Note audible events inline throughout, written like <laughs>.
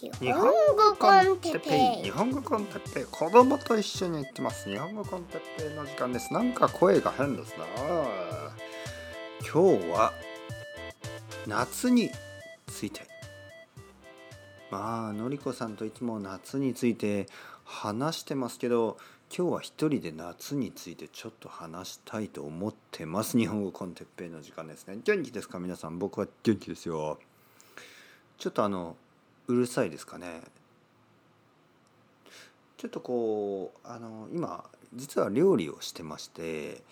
日本語コンテッペイ。日本語コンテッペイ。子供と一緒に行ってます。日本語コンテッペイ。の時間です。なんか声が変ですな今日は夏について。まあのりこさんといつも夏について話してますけど今日は一人で夏についてちょっと話したいと思ってます。日本語コンテッペイの時間ですね。元気ですか？皆さん。僕は元気ですよ。ちょっとあのうるさいですかね。ちょっとこうあの今実は料理をしてまして、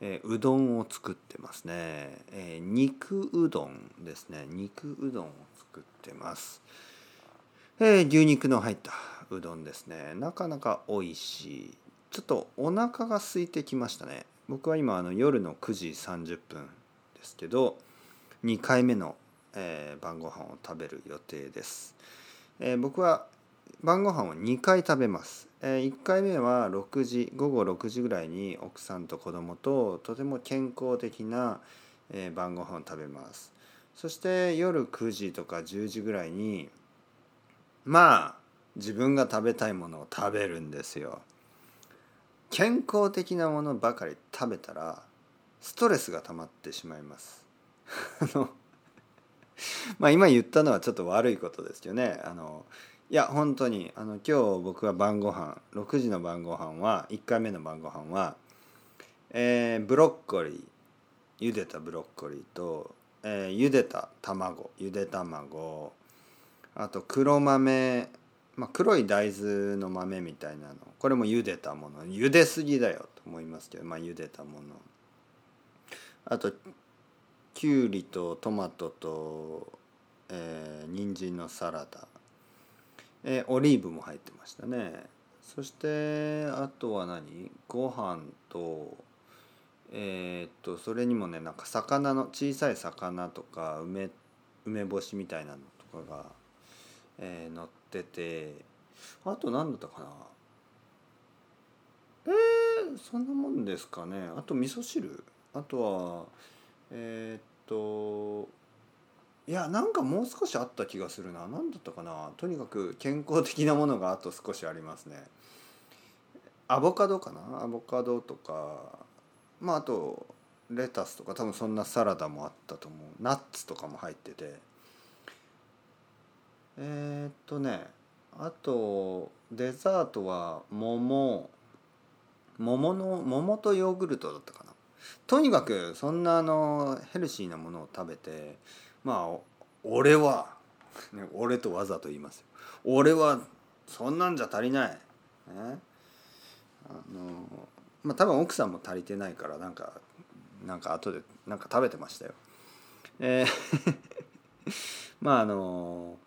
えー、うどんを作ってますね、えー、肉うどんですね。肉うどんを作ってます、えー、牛肉の入ったうどんですね。なかなか美味しい。ちょっとお腹が空いてきましたね。僕は今あの夜の9時30分ですけど2回目のえー、晩ご飯を食べる予定です、えー、僕は晩ご飯を2回食べます、えー、1回目は6時午後6時ぐらいに奥さんと子供ととても健康的な、えー、晩ご飯を食べます。そして夜9時とか10時ぐらいにまあ自分が食べたいものを食べるんですよ。健康的なものばかり食べたらストレスが溜まってしまいます。<laughs> あの <laughs> まあ今言ったのはちょっと悪いことですよね。あのいや本当にあの今日僕は晩ご飯6時の晩ご飯は1回目の晩ご飯は、えー、ブロッコリー茹でたブロッコリーと、えー、茹でた卵ゆで卵あと黒豆、まあ、黒い大豆の豆みたいなのこれも茹でたもの茹ですぎだよと思いますけど、まあ、茹でたものあときゅうりとトマトと、えー、人参のサラダ、えー、オリーブも入ってましたね。そしてあとは何？ご飯とえー、っとそれにもねなんか魚の小さい魚とか梅梅干しみたいなのとかが、えー、乗ってて。あと何だったかな？えー、そんなもんですかね。あと味噌汁？あとはえー、っといやなんかもう少しあった気がするな。何だったかな。とにかく健康的なものがあと少しありますね。アボカドかな。アボカドとかまああとレタスとか多分そんなサラダもあったと思う。ナッツとかも入ってて。えー、っとねあとデザートは桃。桃の桃とヨーグルトだったかな。とにかくそんなあのヘルシーなものを食べてまあ俺は、ね、俺とわざと言いますよ。俺はそんなんじゃ足りない、ね、あのまあ多分奥さんも足りてないからなんかなんか後でなんか食べてましたよ。えー <laughs> まああの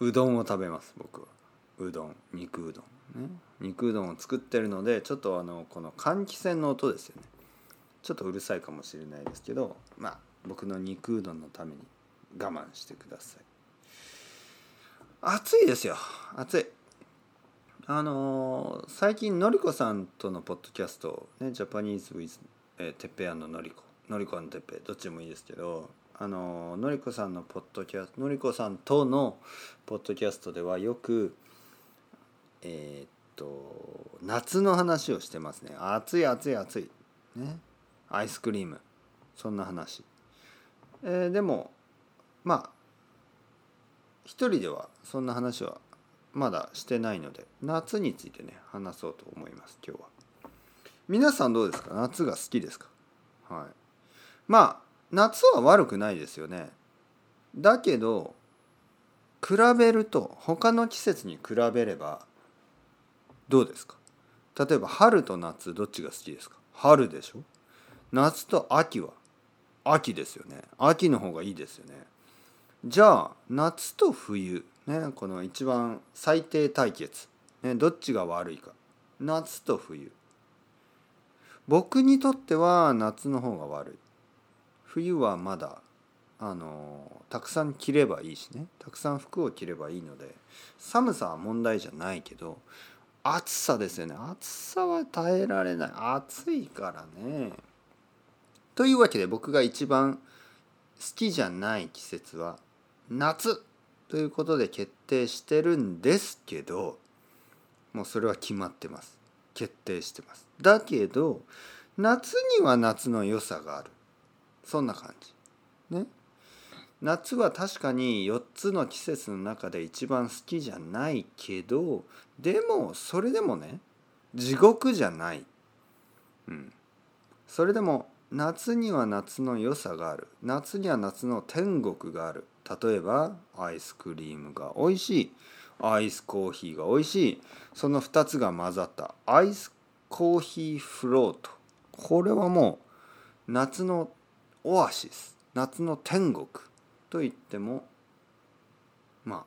うどんを食べます僕は。うどん肉うどん。ね。肉うどんを作ってるのでちょっとあのこの換気扇の音ですよね。ちょっとうるさいかもしれないですけどまあ僕の肉うどんのために我慢してください。暑いですよ。暑い。あのー、最近のりこさんとのポッドキャストねジャパニーズウィズ、えー、てっぺやののりこ。のりこのてっぺどっちもいいですけどあのー、のりこさんのポッドキャストのりこさんとのポッドキャストではよくえー、っと夏の話をしてますね。暑い暑い暑い。ね。アイスクリーム。そんな話、えー、でもまあ一人ではそんな話はまだしてないので夏についてね話そうと思います今日は。皆さんどうですか？夏が好きですか？はい。まあ夏は悪くないですよね。だけど比べると他の季節に比べればどうですか？例えば春と夏どっちが好きですか？春でしょ？夏と秋は秋ですよね。秋の方がいいですよね。じゃあ夏と冬ねこの一番最低対決、ね、どっちが悪いか。夏と冬。僕にとっては夏の方が悪い。冬はまだあのたくさん着ればいいしね。たくさん服を着ればいいので寒さは問題じゃないけど暑さですよね。暑さは耐えられない。暑いからね。というわけで僕が一番好きじゃない季節は夏ということで決定してるんですけどもうそれは決まってます。決定してます。だけど夏には夏の良さがある。そんな感じ。ね。夏は確かに4つの季節の中で一番好きじゃないけどでもそれでもね地獄じゃない。うん。それでも夏には夏の良さがある。夏には夏の天国がある。例えばアイスクリームが美味しい。アイスコーヒーが美味しい。その2つが混ざった。アイスコーヒーフロート。これはもう夏のオアシス。夏の天国。と言ってもまあ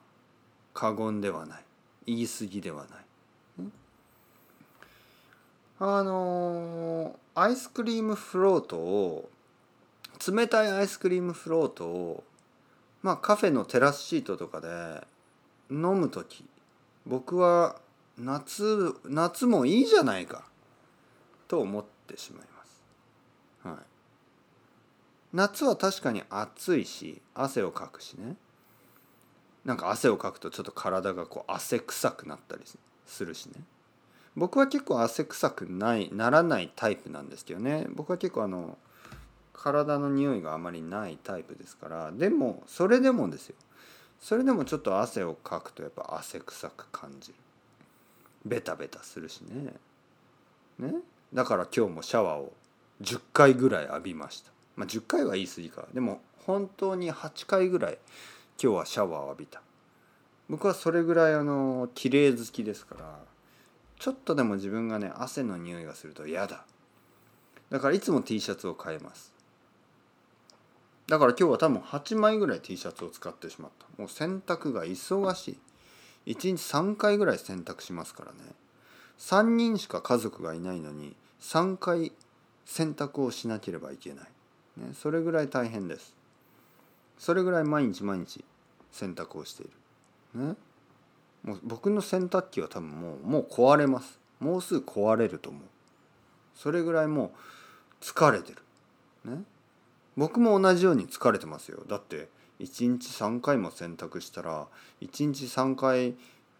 過言ではない。言い過ぎではない。あのーアイスクリームフロートを冷たいアイスクリームフロートをまあカフェのテラスシートとかで飲む時僕は夏夏もいいじゃないかと思ってしまいます。はい、夏は確かに暑いし汗をかくしね。なんか汗をかくとちょっと体がこう汗臭くなったりするしね。僕は結構汗臭くないならないタイプなんですけどね。僕は結構あの体の匂いがあまりないタイプですから。でもそれでもですよ。それでもちょっと汗をかくとやっぱ汗臭く感じる。ベタベタするしね。ね？だから今日もシャワーを10回ぐらい浴びました。まあ10回は言い過ぎか。でも本当に8回ぐらい今日はシャワーを浴びた。僕はそれぐらいあの綺麗好きですから。ちょっとでも自分がね汗の匂いがすると嫌だ。だからいつも T シャツを変えます。だから今日は多分8枚ぐらい T シャツを使ってしまった。もう洗濯が忙しい。1日3回ぐらい洗濯しますからね。3人しか家族がいないのに3回洗濯をしなければいけない、ね、それぐらい大変です。それぐらい毎日毎日洗濯をしている。ね。もう僕の洗濯機は多分もうもう壊れます。もうすぐ壊れると思う。それぐらいもう疲れてる。ね。僕も同じように疲れてますよ。だって1日3回も洗濯したら1日3回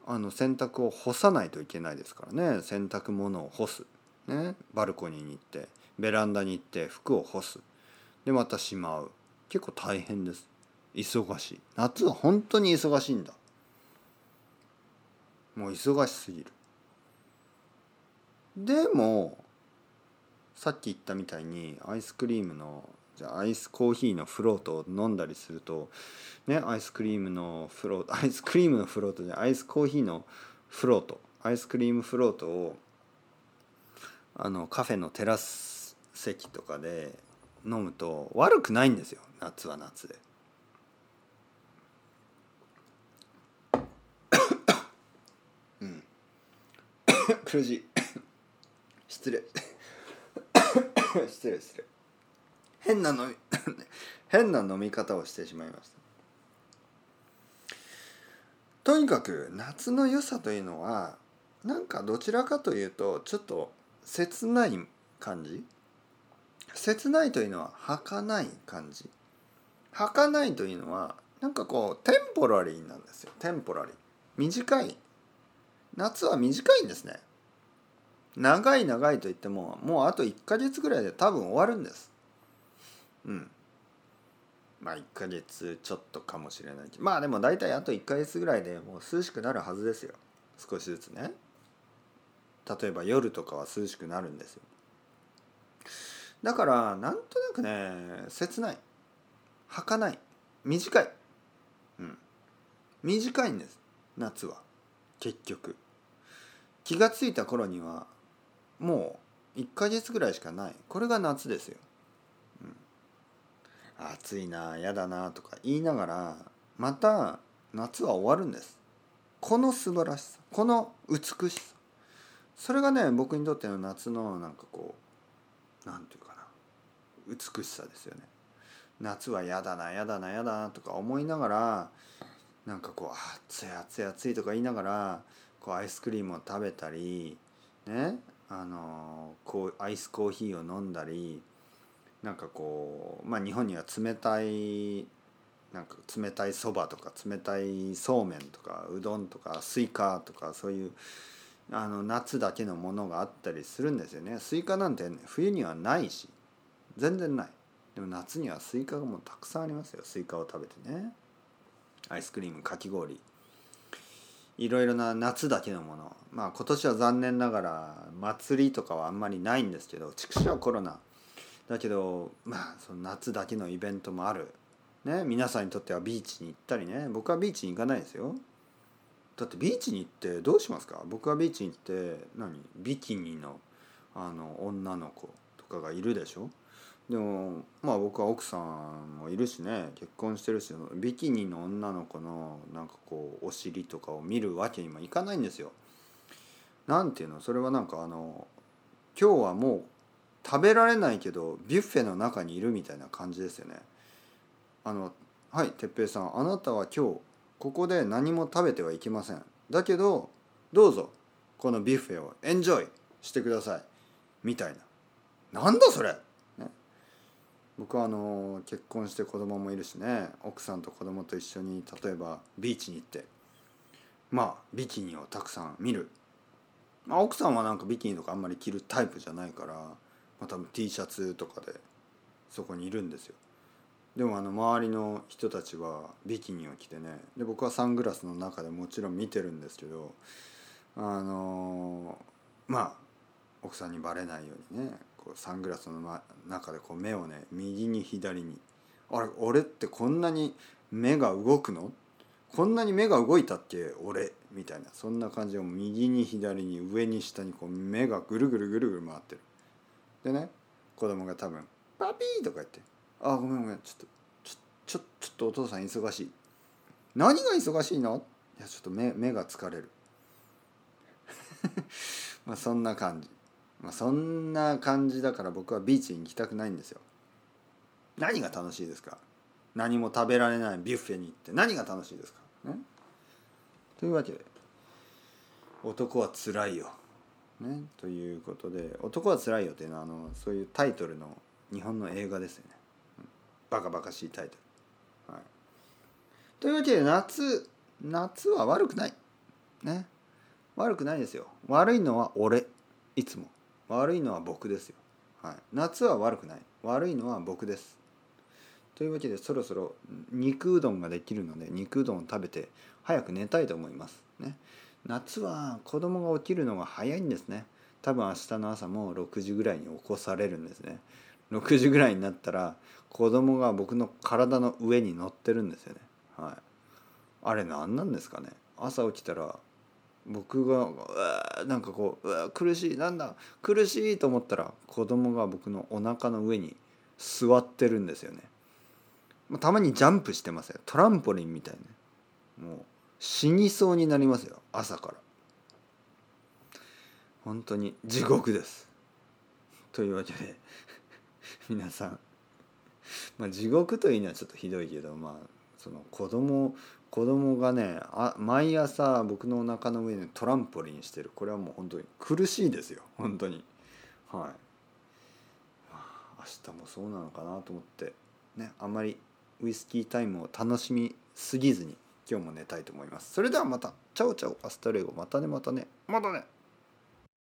あの洗濯を干さないといけないですからね。洗濯物を干す、ね、バルコニーに行ってベランダに行って服を干す。でまたしまう。結構大変です。忙しい。夏は本当に忙しいんだ。もう忙しすぎるでもさっき言ったみたいにアイスクリームのじゃあアイスコーヒーのフロートを飲んだりするとねアイスクリームのフロート <laughs> アイスクリームのフロートでアイスコーヒーのフロートアイスクリームフロートをあのカフェのテラス席とかで飲むと悪くないんですよ夏は夏で。うん苦しい失礼。<coughs> 失礼失礼。変な飲み <coughs> 変な飲み方をしてしまいました。とにかく夏の良さというのはなんかどちらかというとちょっと切ない感じ。切ないというのは儚い感じ。儚いというのはなんかこうテンポラリーなんですよ。テンポラリー短い。夏は短いんですね。長い長いといってももうあと1ヶ月ぐらいで多分終わるんです。うん。まあ1ヶ月ちょっとかもしれないまあでも大体あと1ヶ月ぐらいでもう涼しくなるはずですよ。少しずつね。例えば夜とかは涼しくなるんですよ。だからなんとなくね切ない。儚い。短い。うん。短いんです。夏は。結局。気が付いた頃にはもう1ヶ月ぐらいしかない。これが夏ですよ、うん、暑いな嫌だなとか言いながらまた夏は終わるんです。この素晴らしさこの美しさ。それがね僕にとっての夏のなんかこうなんていうかな。美しさですよね。夏は嫌だな嫌だな嫌だなとか思いながらなんかこう暑い暑い暑いとか言いながらこうアイスクリームを食べたりねあのこうアイスコーヒーを飲んだりなんかこうまあ日本には冷たいなんか冷たいそばとか冷たいそうめんとかうどんとかスイカとかそういうあの夏だけのものがあったりするんですよね。スイカなんて冬にはないし全然ない。でも夏にはスイカがもうたくさんありますよ。スイカを食べてね。アイスクリームかき氷。いろいろな夏だけのもの。まあ今年は残念ながら祭りとかはあんまりないんですけど畜生コロナ。だけどまあその夏だけのイベントもある。ね皆さんにとってはビーチに行ったりね。僕はビーチに行かないですよ。だってビーチに行ってどうしますか？僕はビーチに行って何？ビキニのあの女の子とかがいるでしょ？でもまあ僕は奥さんもいるしね結婚してるしビキニの女の子のなんかこうお尻とかを見るわけにもいかないんですよ。なんていうの？それはなんかあの今日はもう食べられないけどビュッフェの中にいるみたいな感じですよね。あのはい哲平さんあなたは今日ここで何も食べてはいけません。だけどどうぞこのビュッフェをエンジョイしてくださいみたいな。なんだそれ？僕はあの結婚して子供もいるしね奥さんと子供と一緒に例えばビーチに行ってまあビキニをたくさん見る、まあ、奥さんはなんかビキニとかあんまり着るタイプじゃないから、まあ、多分 T シャツとかでそこにいるんですよ。でもあの周りの人たちはビキニを着てねで僕はサングラスの中でもちろん見てるんですけどあのまあ奥さんにバレないようにねこうサングラスのま中でこう目をね右に左にあれ俺ってこんなに目が動くの？こんなに目が動いたっけ俺？みたいな。そんな感じを右に左に上に下にこう目がぐるぐるぐるぐる回ってる。でね子供が多分「パピー」とか言って「あごめんごめんちょっとちょちょちょっとお父さん忙しい」何が忙しいの？いやちょっと目目が疲れる。<laughs> まあそんな感じ。まあ、そんな感じだから僕はビーチに行きたくないんですよ。何が楽しいですか？何も食べられないビュッフェに行って。何が楽しいですか？ね？というわけで男はつらいよ。ね？ということで男はつらいよっていうのはあのそういうタイトルの日本の映画ですよね。バカバカしいタイトル。はい。というわけで夏夏は悪くない。ね？悪くないですよ。悪いのは俺。いつも。悪いのは僕ですよ、はい、夏は悪くない。悪いのは僕です。というわけでそろそろ肉うどんができるので肉うどんを食べて早く寝たいと思います。ね。夏は子供が起きるのが早いんですね。多分明日の朝も6時ぐらいに起こされるんですね。6時ぐらいになったら子供が僕の体の上に乗ってるんですよね。はい。あれ何なんですかね。朝起きたら僕がうなんかこうう苦しいなんだ苦しいと思ったら子供が僕のお腹の上に座ってるんですよね。たまにジャンプしてますよ。トランポリンみたいな。もう死にそうになりますよ。朝から。本当に地獄です。というわけで <laughs> 皆さん。まあ地獄というのはちょっとひどいけどまあその子供子供がねあ毎朝僕のお腹の上にトランポリンしてる。これはもう本当に苦しいですよ。本当に。はい。明日もそうなのかなと思って。ねあんまりウイスキータイムを楽しみすぎずに今日も寝たいと思います。それではまた。 Chao chao. Hasta luego.またねまたね。またね。